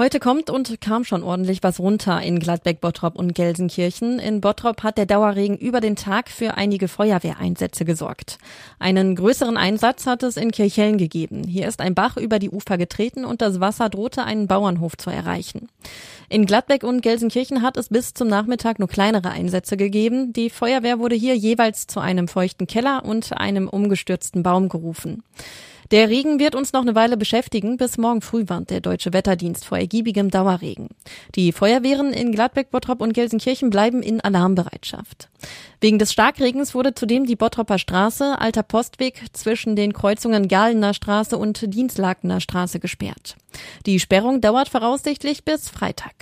Heute kommt und kam schon ordentlich was runter in Gladbeck, Bottrop und Gelsenkirchen. In Bottrop hat der Dauerregen über den Tag für einige Feuerwehreinsätze gesorgt. Einen größeren Einsatz hat es in Kirchhellen gegeben. Hier ist ein Bach über die Ufer getreten und das Wasser drohte einen Bauernhof zu erreichen. In Gladbeck und Gelsenkirchen hat es bis zum Nachmittag nur kleinere Einsätze gegeben. Die Feuerwehr wurde hier jeweils zu einem feuchten Keller und einem umgestürzten Baum gerufen. Der Regen wird uns noch eine Weile beschäftigen. Bis morgen früh warnt der Deutsche Wetterdienst vor ergiebigem Dauerregen. Die Feuerwehren in Gladbeck, Bottrop und Gelsenkirchen bleiben in Alarmbereitschaft. Wegen des Starkregens wurde zudem die Bottropper Straße, Alter Postweg zwischen den Kreuzungen Galener Straße und Dienstlakener Straße gesperrt. Die Sperrung dauert voraussichtlich bis Freitag.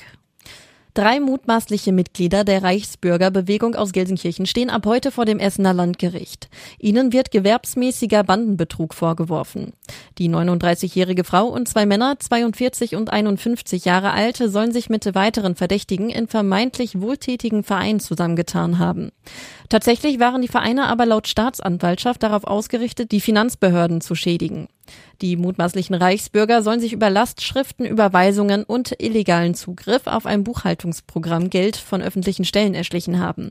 Drei mutmaßliche Mitglieder der Reichsbürgerbewegung aus Gelsenkirchen stehen ab heute vor dem Essener Landgericht. Ihnen wird gewerbsmäßiger Bandenbetrug vorgeworfen. Die 39-jährige Frau und zwei Männer, 42 und 51 Jahre alt, sollen sich mit weiteren Verdächtigen in vermeintlich wohltätigen Vereinen zusammengetan haben. Tatsächlich waren die Vereine aber laut Staatsanwaltschaft darauf ausgerichtet, die Finanzbehörden zu schädigen. Die mutmaßlichen Reichsbürger sollen sich über Lastschriften, Überweisungen und illegalen Zugriff auf ein Buchhaltungsprogramm Geld von öffentlichen Stellen erschlichen haben.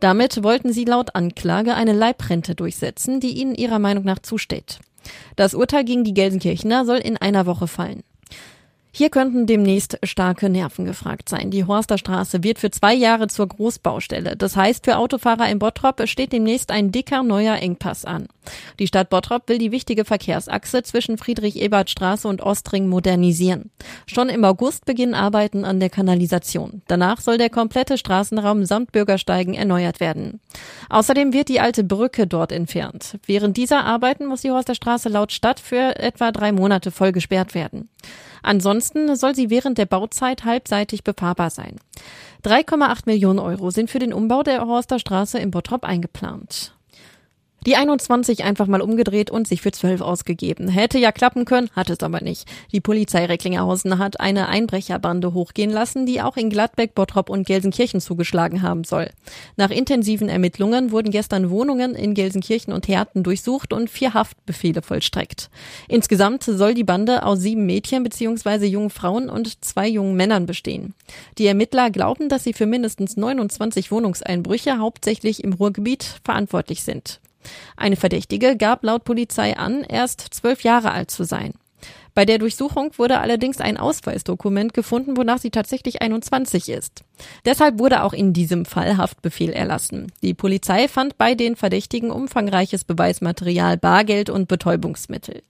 Damit wollten sie laut Anklage eine Leibrente durchsetzen, die ihnen ihrer Meinung nach zusteht. Das Urteil gegen die Gelsenkirchener soll in einer Woche fallen. Hier könnten demnächst starke Nerven gefragt sein. Die Horsterstraße wird für zwei Jahre zur Großbaustelle. Das heißt, für Autofahrer in Bottrop steht demnächst ein dicker neuer Engpass an. Die Stadt Bottrop will die wichtige Verkehrsachse zwischen Friedrich-Ebert-Straße und Ostring modernisieren. Schon im August beginnen Arbeiten an der Kanalisation. Danach soll der komplette Straßenraum samt Bürgersteigen erneuert werden. Außerdem wird die alte Brücke dort entfernt. Während dieser Arbeiten muss die Horsterstraße laut Stadt für etwa drei Monate voll gesperrt werden. Ansonsten soll sie während der Bauzeit halbseitig befahrbar sein. 3,8 Millionen Euro sind für den Umbau der Horster Straße in Bottrop eingeplant. Die 21 einfach mal umgedreht und sich für 12 ausgegeben. Hätte ja klappen können, hat es aber nicht. Die Polizei Recklinghausen hat eine Einbrecherbande hochgehen lassen, die auch in Gladbeck, Bottrop und Gelsenkirchen zugeschlagen haben soll. Nach intensiven Ermittlungen wurden gestern Wohnungen in Gelsenkirchen und Herten durchsucht und vier Haftbefehle vollstreckt. Insgesamt soll die Bande aus sieben Mädchen bzw. jungen Frauen und zwei jungen Männern bestehen. Die Ermittler glauben, dass sie für mindestens 29 Wohnungseinbrüche hauptsächlich im Ruhrgebiet verantwortlich sind. Eine Verdächtige gab laut Polizei an, erst zwölf Jahre alt zu sein. Bei der Durchsuchung wurde allerdings ein Ausweisdokument gefunden, wonach sie tatsächlich 21 ist. Deshalb wurde auch in diesem Fall Haftbefehl erlassen. Die Polizei fand bei den Verdächtigen umfangreiches Beweismaterial, Bargeld und Betäubungsmittel.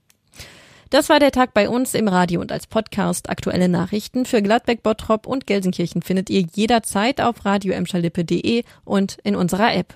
Das war der Tag bei uns im Radio und als Podcast. Aktuelle Nachrichten für Gladbeck, Bottrop und Gelsenkirchen findet ihr jederzeit auf radio und in unserer App.